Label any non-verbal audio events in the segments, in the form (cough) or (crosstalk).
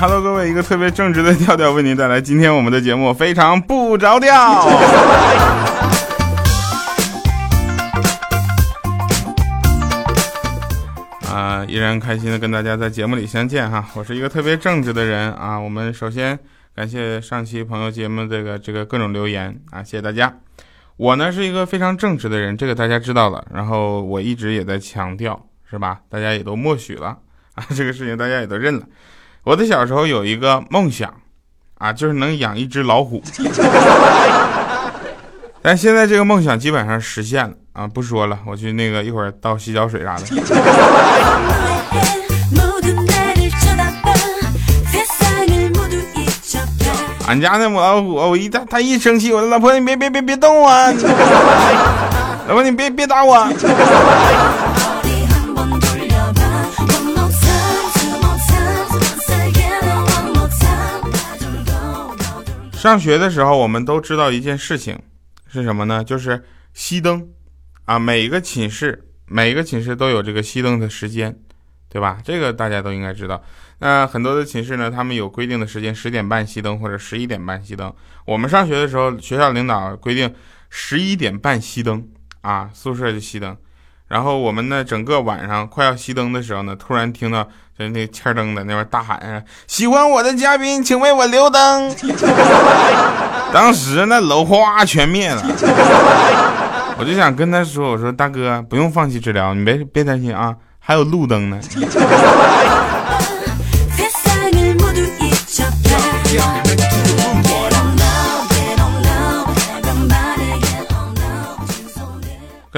Hello，各位，一个特别正直的调调为您带来今天我们的节目，非常不着调。(laughs) 啊，依然开心的跟大家在节目里相见哈，我是一个特别正直的人啊。我们首先感谢上期朋友节目这个这个各种留言啊，谢谢大家。我呢是一个非常正直的人，这个大家知道了。然后我一直也在强调，是吧？大家也都默许了啊，这个事情大家也都认了。我的小时候有一个梦想，啊，就是能养一只老虎。但现在这个梦想基本上实现了啊！不说了，我去那个一会儿倒洗脚水啥的。(laughs) 俺家那母老虎，我一他他一生气，我说老婆你别别别别动我，(laughs) 老婆你别别打我。上学的时候，我们都知道一件事情，是什么呢？就是熄灯，啊，每个寝室每个寝室都有这个熄灯的时间，对吧？这个大家都应该知道。那很多的寝室呢，他们有规定的时间，十点半熄灯或者十一点半熄灯。我们上学的时候，学校领导规定十一点半熄灯，啊，宿舍就熄灯。然后我们呢，整个晚上快要熄灯的时候呢，突然听到就那欠灯在那边大喊：“喜欢我的嘉宾，请为我留灯。”当时那楼哗全灭了，我就想跟他说：“我说大哥，不用放弃治疗，你别别担心啊，还有路灯呢。”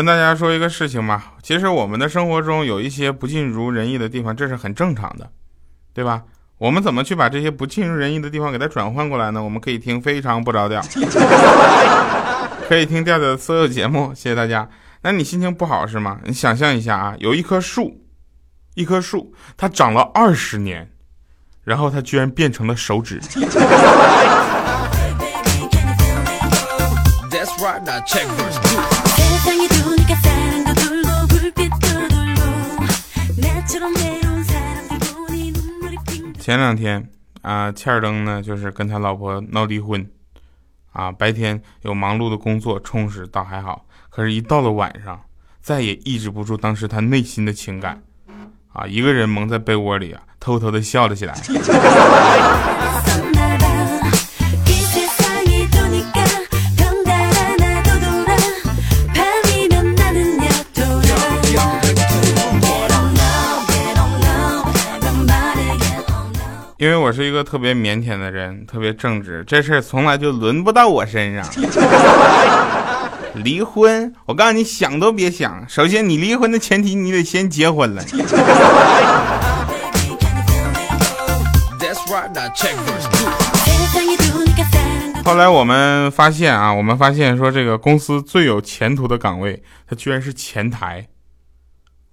跟大家说一个事情吧，其实我们的生活中有一些不尽如人意的地方，这是很正常的，对吧？我们怎么去把这些不尽如人意的地方给它转换过来呢？我们可以听非常不着调，(laughs) 可以听调调的所有节目，谢谢大家。那你心情不好是吗？你想象一下啊，有一棵树，一棵树，它长了二十年，然后它居然变成了手指。前两天啊，欠儿登呢就是跟他老婆闹离婚，啊，白天有忙碌的工作充实倒还好，可是，一到了晚上，再也抑制不住当时他内心的情感，啊，一个人蒙在被窝里啊，偷偷的笑了起来。(laughs) 因为我是一个特别腼腆的人，特别正直，这事儿从来就轮不到我身上。离婚，我告诉你，想都别想。首先，你离婚的前提，你得先结婚了。后来我们发现啊，我们发现说，这个公司最有前途的岗位，它居然是前台。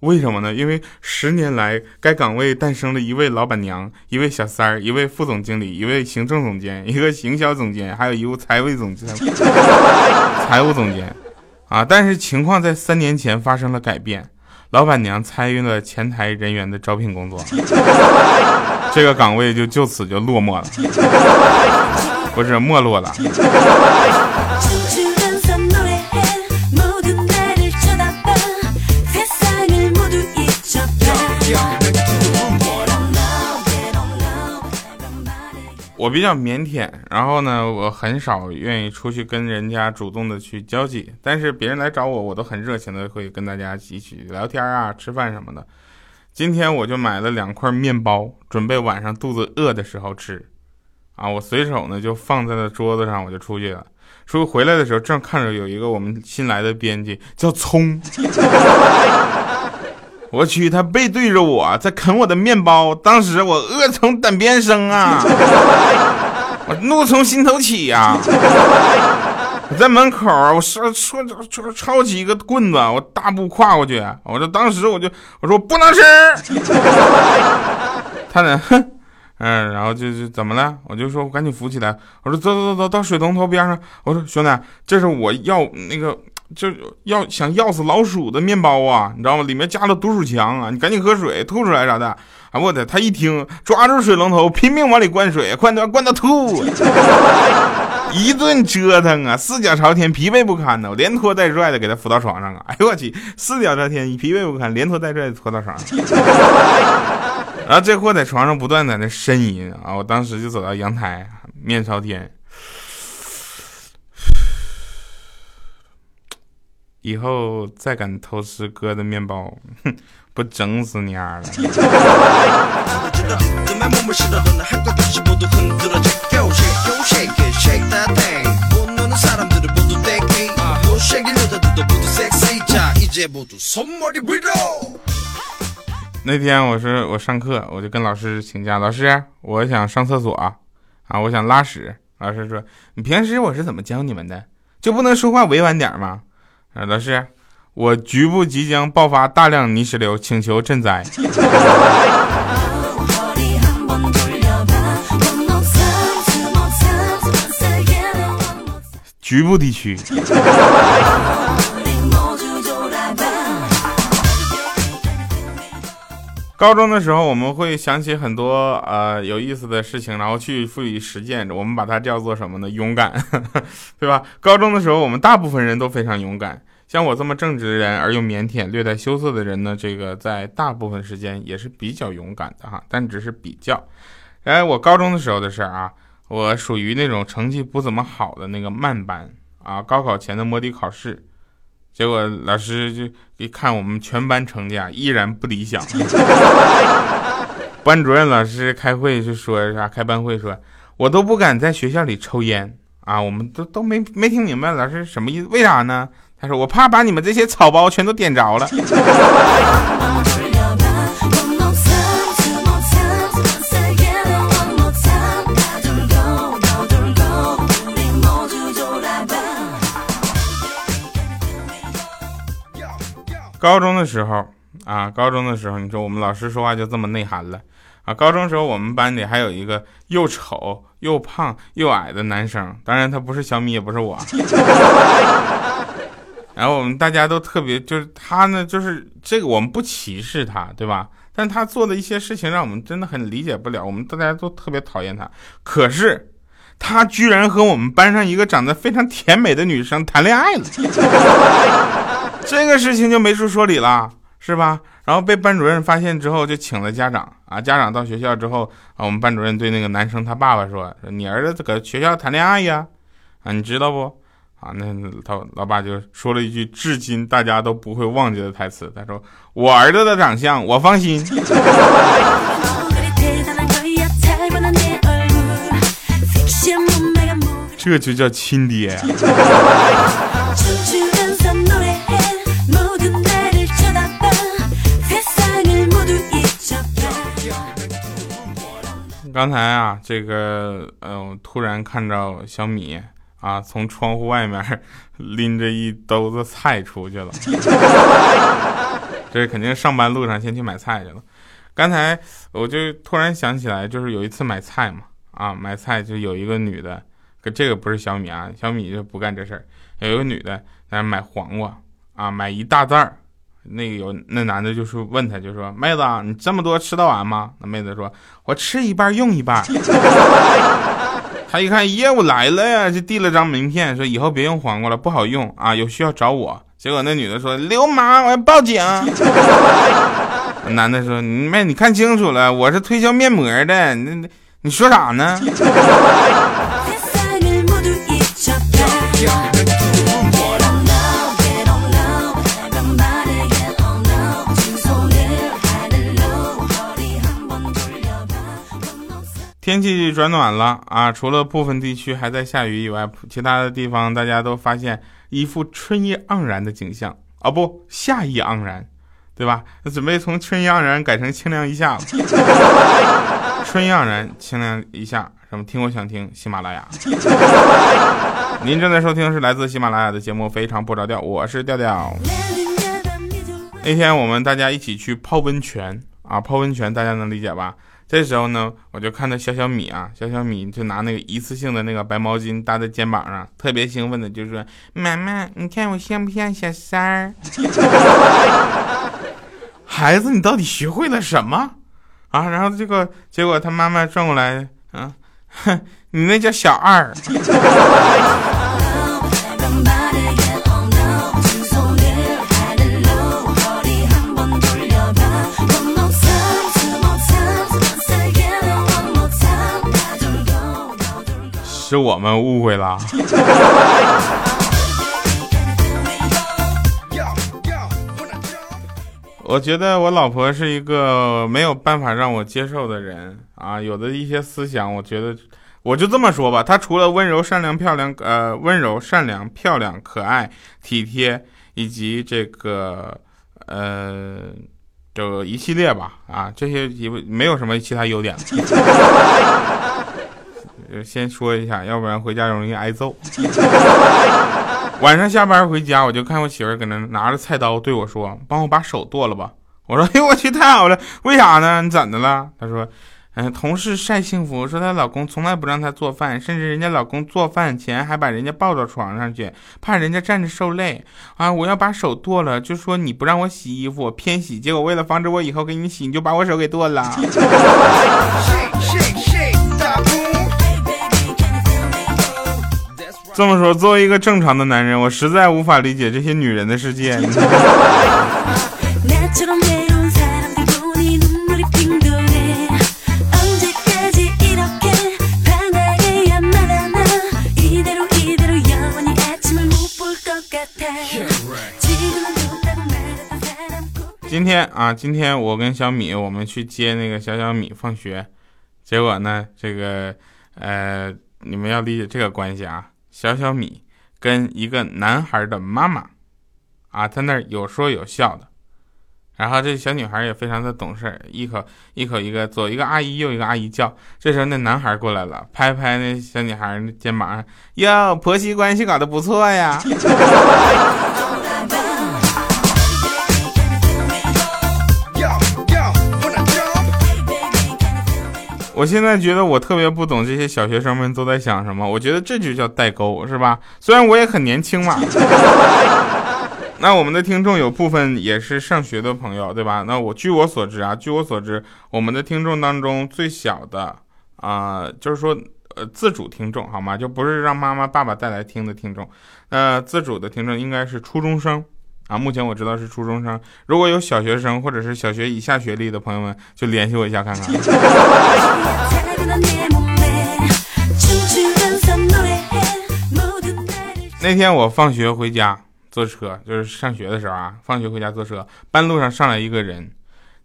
为什么呢？因为十年来，该岗位诞生了一位老板娘，一位小三儿，一位副总经理，一位行政总监，一个行销总监，还有一位财务总监。(laughs) 财务总监，啊！但是情况在三年前发生了改变，老板娘参与了前台人员的招聘工作，(laughs) 这个岗位就就此就落寞了，不是没落了。(laughs) 我比较腼腆，然后呢，我很少愿意出去跟人家主动的去交际，但是别人来找我，我都很热情的会跟大家一起聊天啊、吃饭什么的。今天我就买了两块面包，准备晚上肚子饿的时候吃。啊，我随手呢就放在了桌子上，我就出去了。出去回来的时候，正看着有一个我们新来的编辑叫葱。(laughs) 我去，他背对着我在啃我的面包，当时我饿从胆边生啊，(laughs) 我怒从心头起呀！我在门口，我说说抄抄起一个棍子，我大步跨过去，我说当时我就我说不能吃，(laughs) 他呢，哼，嗯，然后就就怎么了？我就说我赶紧扶起来，我说走走走走到水龙头边上，我说兄弟，这是我要那个。就要想要死老鼠的面包啊，你知道吗？里面加了毒鼠强啊，你赶紧喝水吐出来啥的。啊，我的，他一听，抓住水龙头拼命往里灌水，灌到灌到吐，一顿折腾啊，四脚朝天，疲惫不堪呢，连拖带拽的给他扶到床上啊。哎呦我去，四脚朝天，疲惫不堪，连拖带拽的拖到床上。然后这货在床上不断在那呻吟啊，我当时就走到阳台，面朝天。以后再敢偷吃哥的面包，哼，(laughs) 不整死你儿了！那天我是我上课，我就跟老师请假，老师，我想上厕所啊，我想拉屎。老师说，你平时我是怎么教你们的？就不能说话委婉点吗？啊，老师，我局部即将爆发大量泥石流，请求赈灾。(laughs) 局部地区。(laughs) 高中的时候，我们会想起很多呃有意思的事情，然后去赋予实践。我们把它叫做什么呢？勇敢，(laughs) 对吧？高中的时候，我们大部分人都非常勇敢。像我这么正直的人而又腼腆、略带羞涩的人呢，这个在大部分时间也是比较勇敢的哈，但只是比较。哎，我高中的时候的事儿啊，我属于那种成绩不怎么好的那个慢班啊，高考前的摸底考试。结果老师就一看我们全班成绩啊，依然不理想。(laughs) 班主任老师开会就说啥？开班会说，我都不敢在学校里抽烟啊！我们都都没没听明白老师什么意思？为啥呢？他说我怕把你们这些草包全都点着了。(laughs) 高中的时候啊，高中的时候，你说我们老师说话就这么内涵了啊。高中时候我们班里还有一个又丑又胖又矮的男生，当然他不是小米，也不是我。(laughs) 然后我们大家都特别，就是他呢，就是这个我们不歧视他，对吧？但他做的一些事情让我们真的很理解不了，我们大家都特别讨厌他。可是他居然和我们班上一个长得非常甜美的女生谈恋爱了。(laughs) 这个事情就没处说理了，是吧？然后被班主任发现之后，就请了家长啊。家长到学校之后啊，我们班主任对那个男生他爸爸说：“你儿子搁学校谈恋爱呀？啊，你知道不？啊，那他老爸就说了一句至今大家都不会忘记的台词，他说：我儿子的长相我放心。(laughs) 这就叫亲爹。(laughs) ” (laughs) 刚才啊，这个嗯，突然看到小米啊，从窗户外面拎着一兜子菜出去了。(laughs) 这肯定上班路上先去买菜去了。刚才我就突然想起来，就是有一次买菜嘛，啊，买菜就有一个女的，可这个不是小米啊，小米就不干这事儿。有一个女的在那买黄瓜啊，买一大袋儿。那个有那男的就说问他就说妹子你这么多吃得完吗？那妹子说我吃一半用一半。(laughs) 他一看业务来了呀，就递了张名片说以后别用黄瓜了不好用啊，有需要找我。结果那女的说流氓我要报警。(laughs) 男的说妹你看清楚了我是推销面膜的，那你说啥呢？天气转暖了啊，除了部分地区还在下雨以外，其他的地方大家都发现一副春意盎然的景象啊，不，夏意盎然，对吧？准备从春意盎然改成清凉一下了。(laughs) 春意盎然，清凉一下，什么？听我想听喜马拉雅。(laughs) 您正在收听是来自喜马拉雅的节目《非常不着调》，我是调调。那天我们大家一起去泡温泉啊，泡温泉大家能理解吧？这时候呢，我就看到小小米啊，小小米就拿那个一次性的那个白毛巾搭在肩膀上，特别兴奋的就说：“妈妈，你看我像不像小三儿？” (laughs) 孩子，你到底学会了什么啊？然后这个结果他妈妈转过来，啊，哼，你那叫小二。(laughs) 是我们误会了。(laughs) 我觉得我老婆是一个没有办法让我接受的人啊，有的一些思想，我觉得我就这么说吧，她除了温柔、善良、漂亮，呃，温柔、善良、漂亮、可爱、体贴，以及这个呃，就一系列吧，啊，这些也没有什么其他优点。(laughs) 就先说一下，要不然回家容易挨揍。晚上下班回家，我就看我媳妇搁那拿着菜刀对我说：“帮我把手剁了吧。”我说：“ (laughs) 哎呦我去，太好了！为啥呢？你怎的了？”她说：“嗯，同事晒幸福，说她老公从来不让她做饭，甚至人家老公做饭前还把人家抱到床上去，怕人家站着受累啊！我要把手剁了，就说你不让我洗衣服，我偏洗，结果为了防止我以后给你洗，你就把我手给剁了。(laughs) ”这么说，作为一个正常的男人，我实在无法理解这些女人的世界。(laughs) 今天啊，今天我跟小米，我们去接那个小小米放学，结果呢，这个呃，你们要理解这个关系啊。小小米跟一个男孩的妈妈，啊，在那有说有笑的，然后这小女孩也非常的懂事，一口一口一个左一个阿姨右一个阿姨叫。这时候那男孩过来了，拍拍那小女孩肩膀，哟，婆媳关系搞得不错呀。(laughs) 我现在觉得我特别不懂这些小学生们都在想什么。我觉得这就叫代沟，是吧？虽然我也很年轻嘛。(laughs) 那我们的听众有部分也是上学的朋友，对吧？那我据我所知啊，据我所知，我们的听众当中最小的啊，就是说呃自主听众好吗？就不是让妈妈爸爸带来听的听众。呃，自主的听众应该是初中生。啊，目前我知道是初中生。如果有小学生或者是小学以下学历的朋友们，就联系我一下看看。(laughs) 那天我放学回家坐车，就是上学的时候啊，放学回家坐车，半路上上来一个人，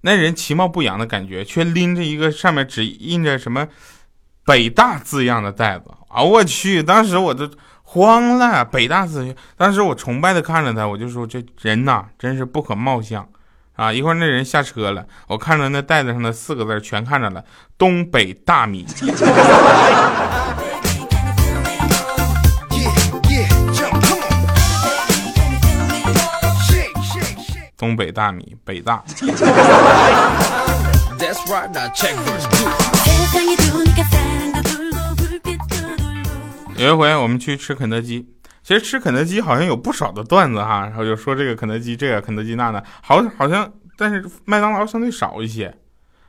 那人其貌不扬的感觉，却拎着一个上面只印着什么“北大”字样的袋子啊！我去，当时我都。慌了，北大资学。当时我崇拜的看着他，我就说这人呐，真是不可貌相啊！一会儿那人下车了，我看着那袋子上的四个字全看着了，东北大米。东北大米，北大。有一回我们去吃肯德基，其实吃肯德基好像有不少的段子哈，然后就说这个肯德基这个肯德基那的，好好像但是麦当劳相对少一些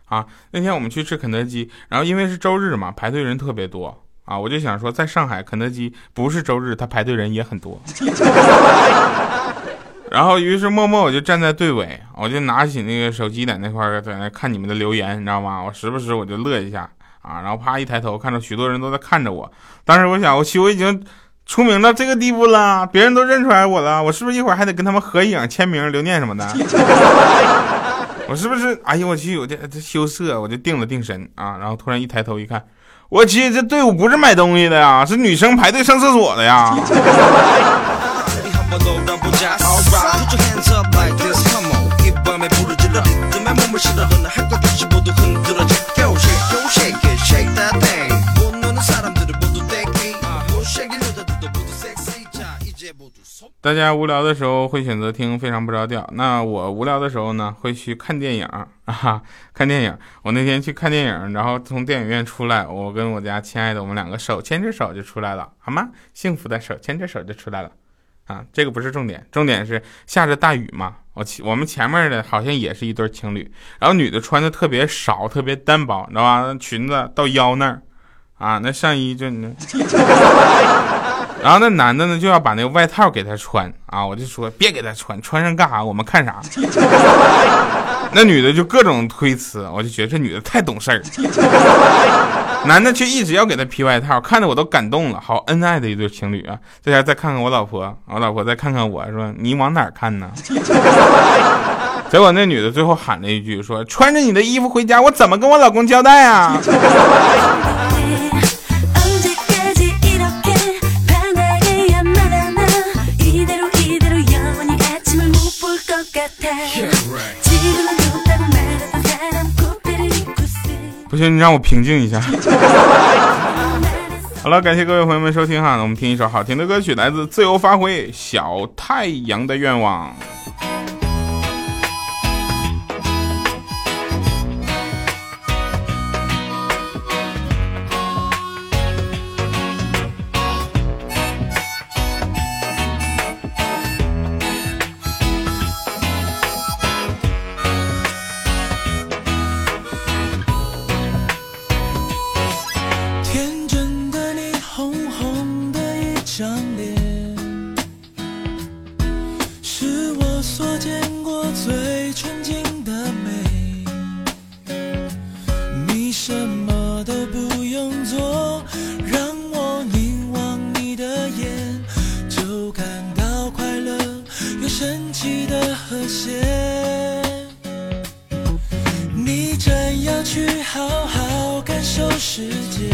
啊。那天我们去吃肯德基，然后因为是周日嘛，排队人特别多啊，我就想说在上海肯德基不是周日，他排队人也很多。(laughs) 然后于是默默我就站在队尾，我就拿起那个手机在那块在那看你们的留言，你知道吗？我时不时我就乐一下。啊，然后啪一抬头，看到许多人都在看着我。当时我想，我去，我已经出名到这个地步了，别人都认出来我了，我是不是一会儿还得跟他们合影、签名、留念什么的？(laughs) 我是不是？哎呦我去，我这这羞涩，我就定了定神啊。然后突然一抬头一看，我去，这队伍不是买东西的呀，是女生排队上厕所的呀。(laughs) 大家无聊的时候会选择听非常不着调，那我无聊的时候呢会去看电影 (laughs) 啊，看电影。我那天去看电影，然后从电影院出来，我跟我家亲爱的，我们两个手牵着手就出来了，好吗？幸福的手牵着手就出来了。啊，这个不是重点，重点是下着大雨嘛。我前我们前面的好像也是一对情侣，然后女的穿的特别少，特别单薄，你知道吧？裙子到腰那儿，啊，那上衣就那，然后那男的呢就要把那个外套给她穿啊，我就说别给她穿，穿上干啥？我们看啥？(laughs) 那女的就各种推辞，我就觉得这女的太懂事儿。男的却一直要给他披外套，看得我都感动了。好恩爱的一对情侣啊！这下再看看我老婆，我老婆再看看我说：“你往哪看呢？” (laughs) 结果那女的最后喊了一句说：“穿着你的衣服回家，我怎么跟我老公交代啊？”不行，你让我平静一下。(laughs) 好了，感谢各位朋友们收听哈，我们听一首好听的歌曲，来自自由发挥小太阳的愿望。什么都不用做让我凝望你的眼就感到快乐又神奇的和谐。你真要去好好感受世界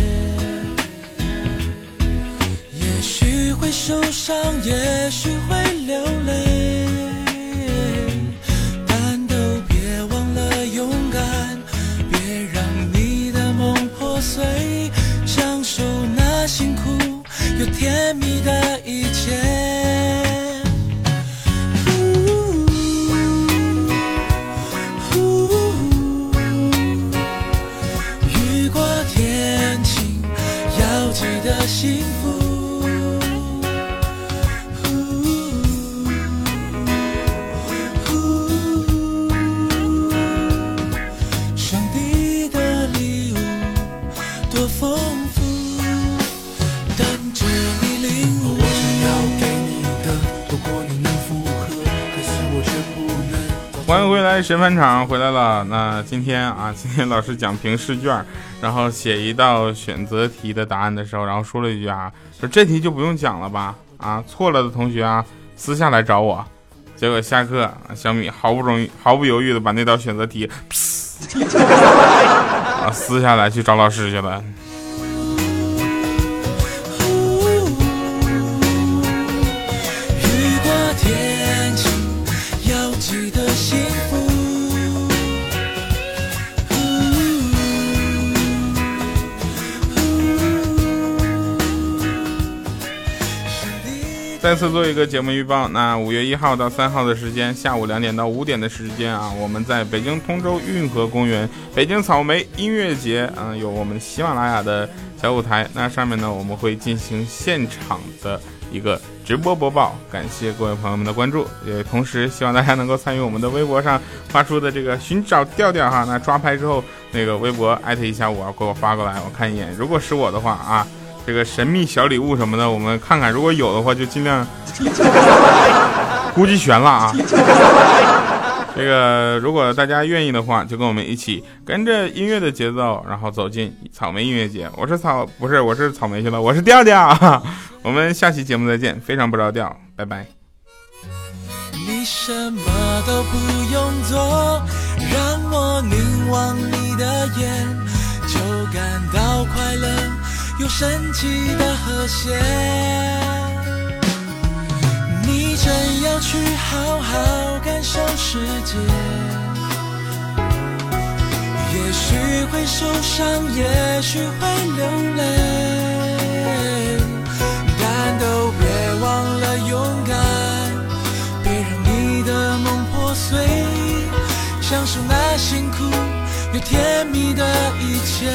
也许会受伤也许会流泪。vida 神返场回来了。那今天啊，今天老师讲评试卷，然后写一道选择题的答案的时候，然后说了一句啊，说这题就不用讲了吧？啊，错了的同学啊，私下来找我。结果下课，小米毫不容、毫不犹豫的把那道选择题，(laughs) 啊，撕下来去找老师去了。再次做一个节目预报，那五月一号到三号的时间，下午两点到五点的时间啊，我们在北京通州运河公园北京草莓音乐节啊，有我们喜马拉雅的小舞台，那上面呢我们会进行现场的一个直播播报，感谢各位朋友们的关注，也同时希望大家能够参与我们的微博上发出的这个寻找调调哈，那抓拍之后那个微博艾特一下我，给我发过来，我看一眼，如果是我的话啊。这个神秘小礼物什么的，我们看看，如果有的话就尽量。估计悬了啊！这个如果大家愿意的话，就跟我们一起跟着音乐的节奏，然后走进草莓音乐节。我是草，不是我是草莓去了，我是调调。(laughs) 我们下期节目再见，非常不着调，拜拜。你什么都不用做，让我凝望你的眼，就感到快乐。有神奇的和谐，你真要去好好感受世界。也许会受伤，也许会流泪，但都别忘了勇敢，别让你的梦破碎，享受那辛苦又甜蜜的一切。